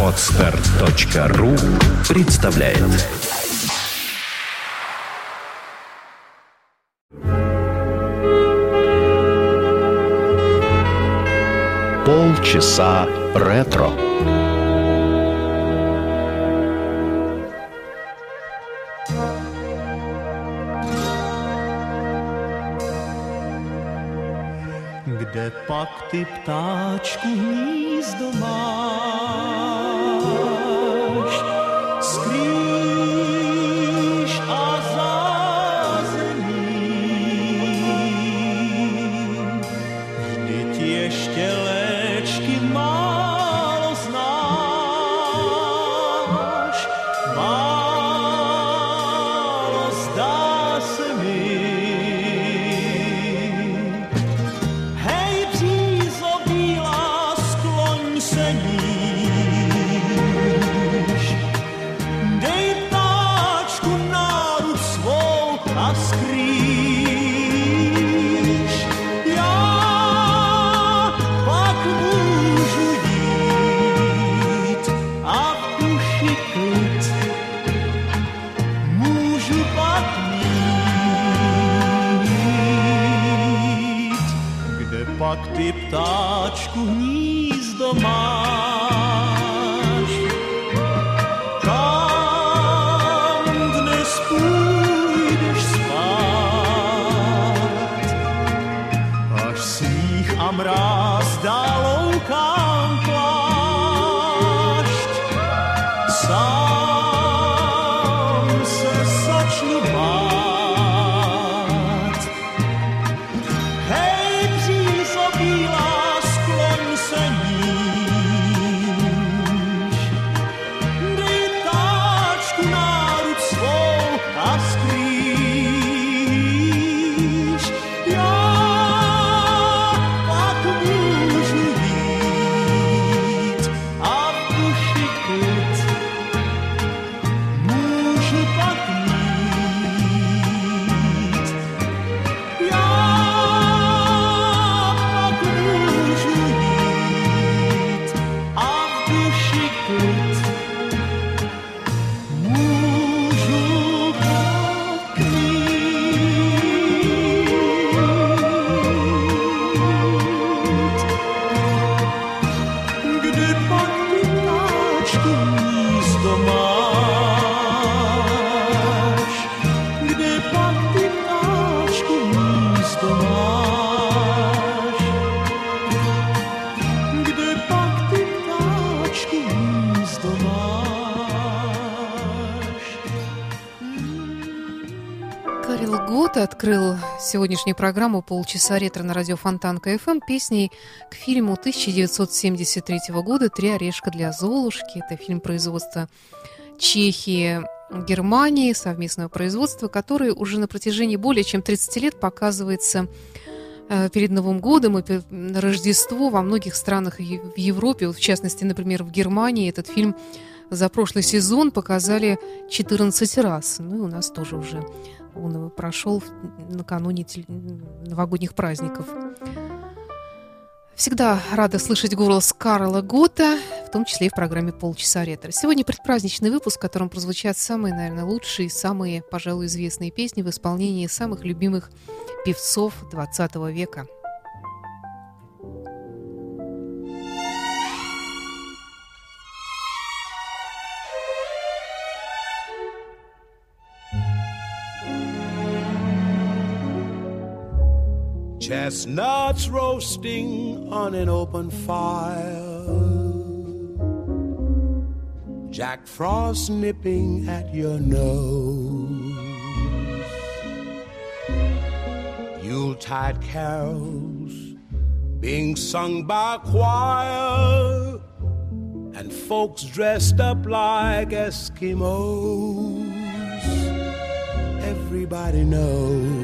Отстар.ру представляет Полчаса ретро. Kde pak ty ptáčku hnízdo máš? Skrýš ty ptáčku hnízdo máš? Открыл сегодняшнюю программу «Полчаса ретро» на радио Фонтанка ФМ песней к фильму 1973 года «Три орешка для Золушки». Это фильм производства Чехии, Германии, совместного производства, который уже на протяжении более чем 30 лет показывается э, перед Новым годом и на Рождество во многих странах в Европе. В частности, например, в Германии этот фильм за прошлый сезон показали 14 раз. Ну и у нас тоже уже он прошел накануне новогодних праздников. Всегда рада слышать голос Карла Гота, в том числе и в программе «Полчаса ретро». Сегодня предпраздничный выпуск, в котором прозвучат самые, наверное, лучшие, самые, пожалуй, известные песни в исполнении самых любимых певцов 20 века. Chestnuts roasting on an open fire. Jack Frost nipping at your nose. Yuletide carols being sung by choir. And folks dressed up like Eskimos. Everybody knows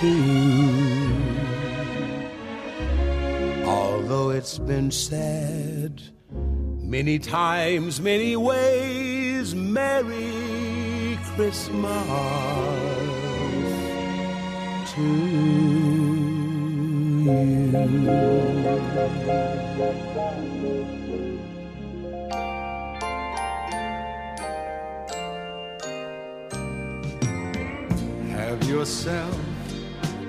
92. Although it's been said many times, many ways, Merry Christmas to you. Have yourself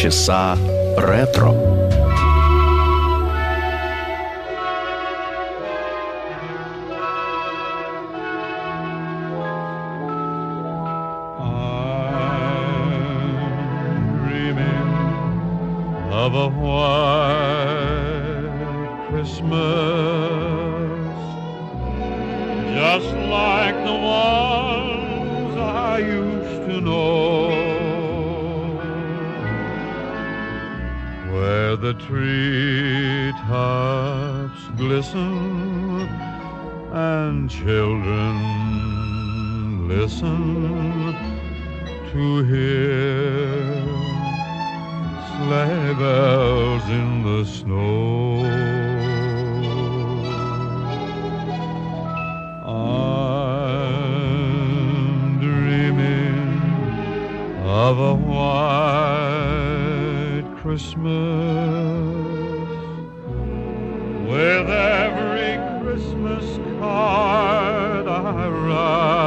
часа ретро. Of a while. treetops glisten and children listen to hear sleigh bells in the snow. I'm dreaming of a white Christmas with every Christmas card I write.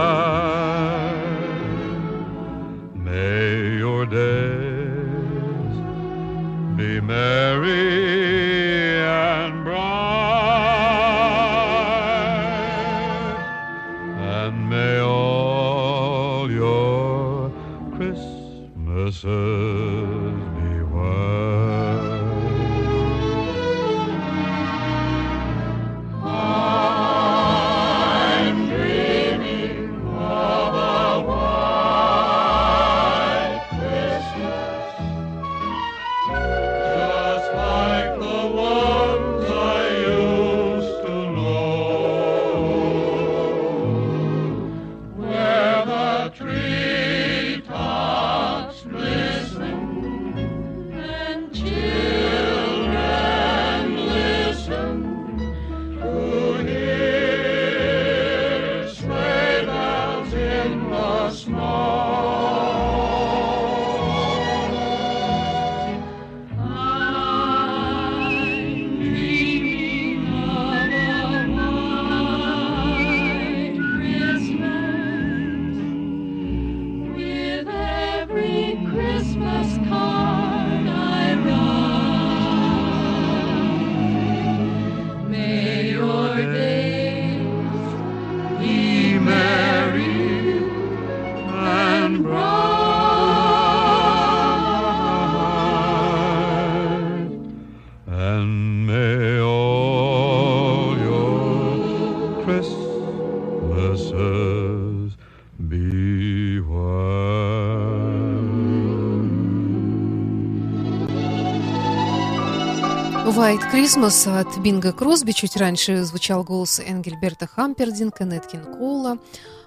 White Christmas от Бинга Кросби. Чуть раньше звучал голос Энгельберта Хампердинка, Неткин Кола.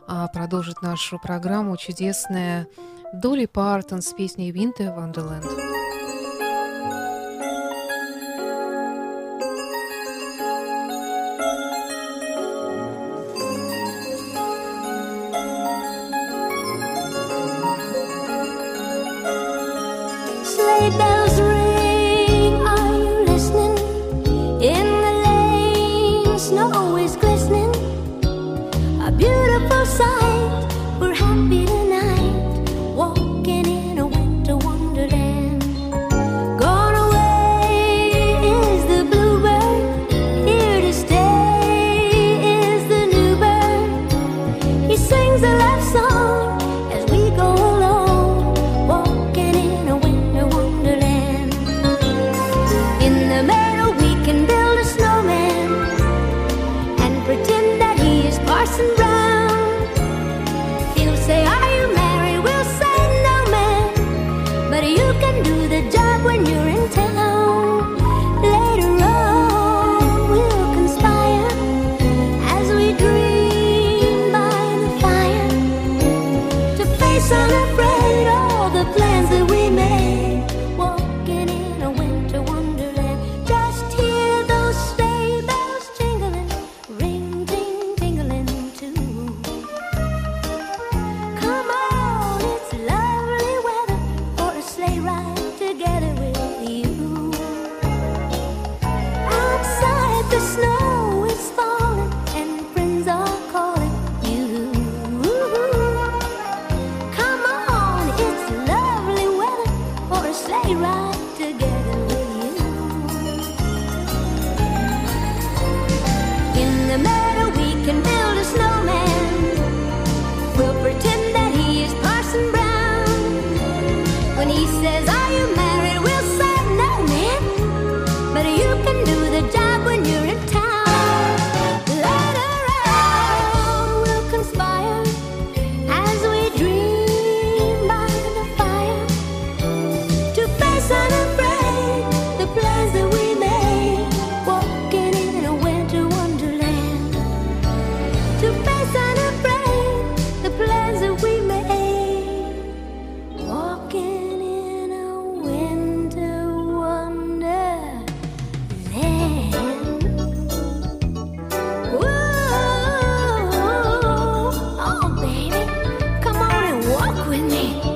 А продолжит нашу программу чудесная Долли Партон с песней «Winter Wonderland». Fontanka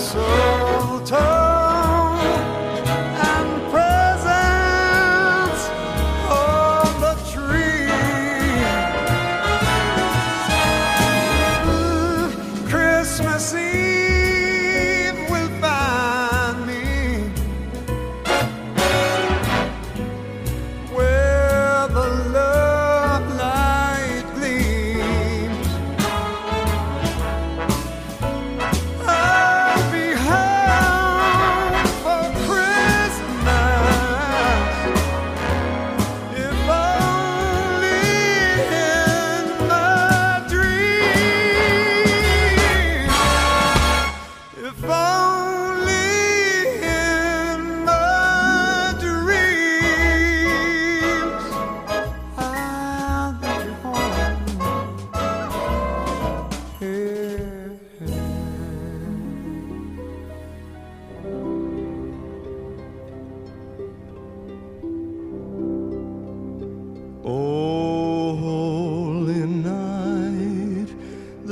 So.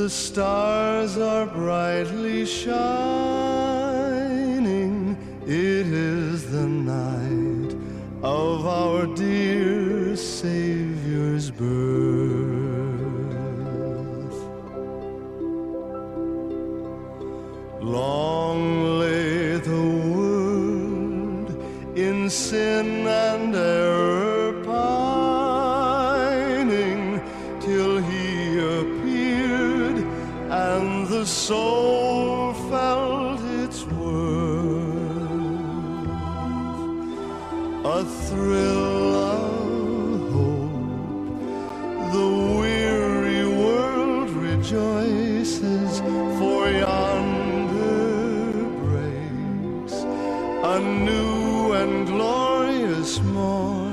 the stars are brightly shining. a new and glorious morn.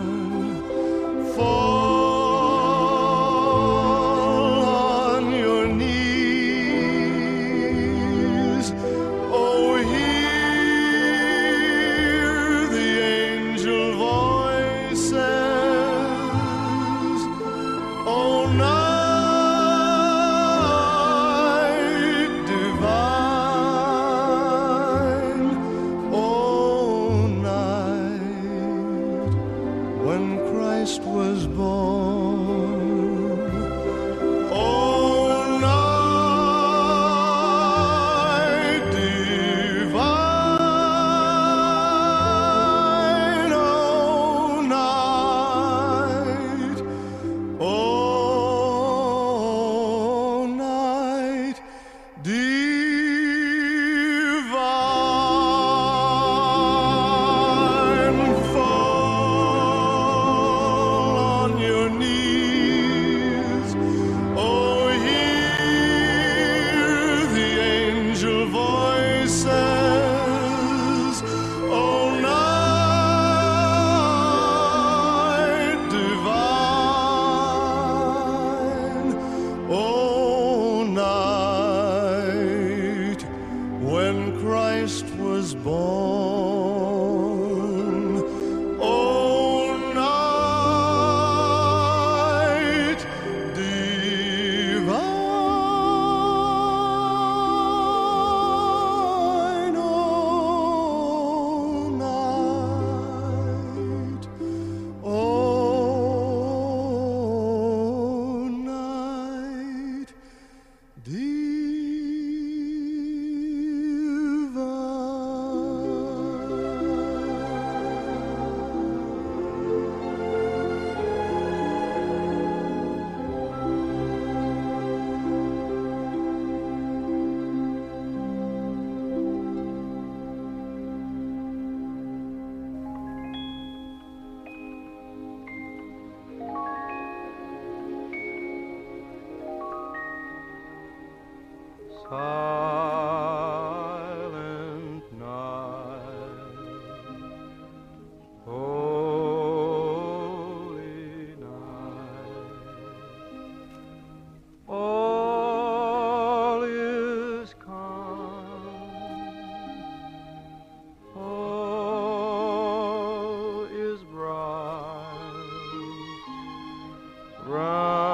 Run.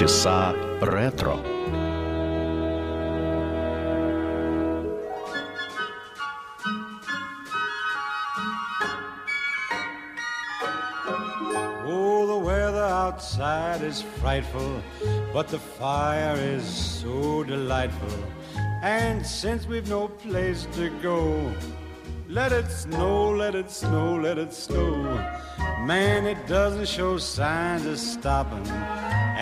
Полчаса ретро. Oh, the weather outside is frightful, but the fire is so delightful. And since we've no place to go, let it snow, let it snow, let it snow. Man, it doesn't show signs of stopping.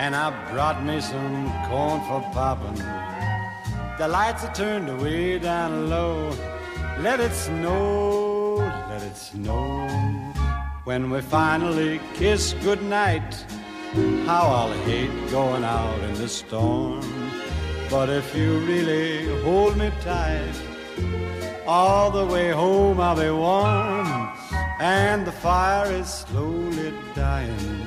And I brought me some corn for popping. The lights are turned way down low. Let it snow, let it snow. When we finally kiss goodnight, how I'll hate going out in the storm. But if you really hold me tight, all the way home I'll be warm. And the fire is slowly dying.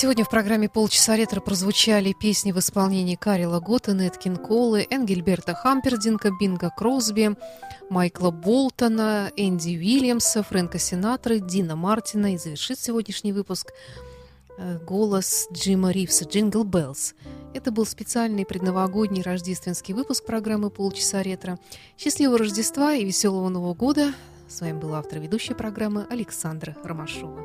Сегодня в программе «Полчаса ретро» прозвучали песни в исполнении Карила Гота, Неткин Колы, Энгельберта Хампердинга, Бинга Кросби, Майкла Болтона, Энди Уильямса, Фрэнка Синатры, Дина Мартина. И завершит сегодняшний выпуск э, голос Джима Ривса «Джингл Беллс». Это был специальный предновогодний рождественский выпуск программы «Полчаса ретро». Счастливого Рождества и веселого Нового года! С вами был автор ведущей программы Александра Ромашова.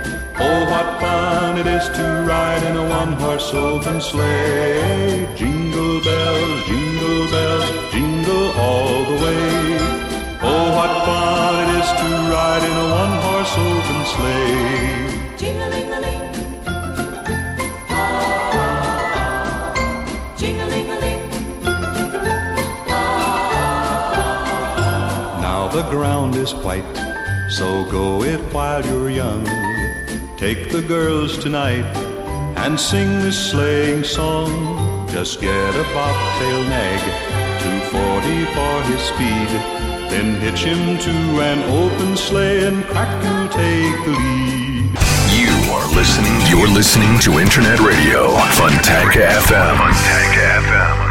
Oh, what fun it is to ride in a one-horse open sleigh. Jingle bells, jingle bells, jingle all the way. Oh, what fun it is to ride in a one-horse open sleigh. Jing-a-ling-a-ling. Ah, jing-a-ling-a-ling. Now the ground is white, so go it while you're young. Take the girls tonight and sing this sleighing song. Just get a bobtail nag, 240 for his speed. Then hitch him to an open sleigh and crack you'll take the lead. You are listening. You're listening to Internet Radio Fontanka FM. Fontanka FM.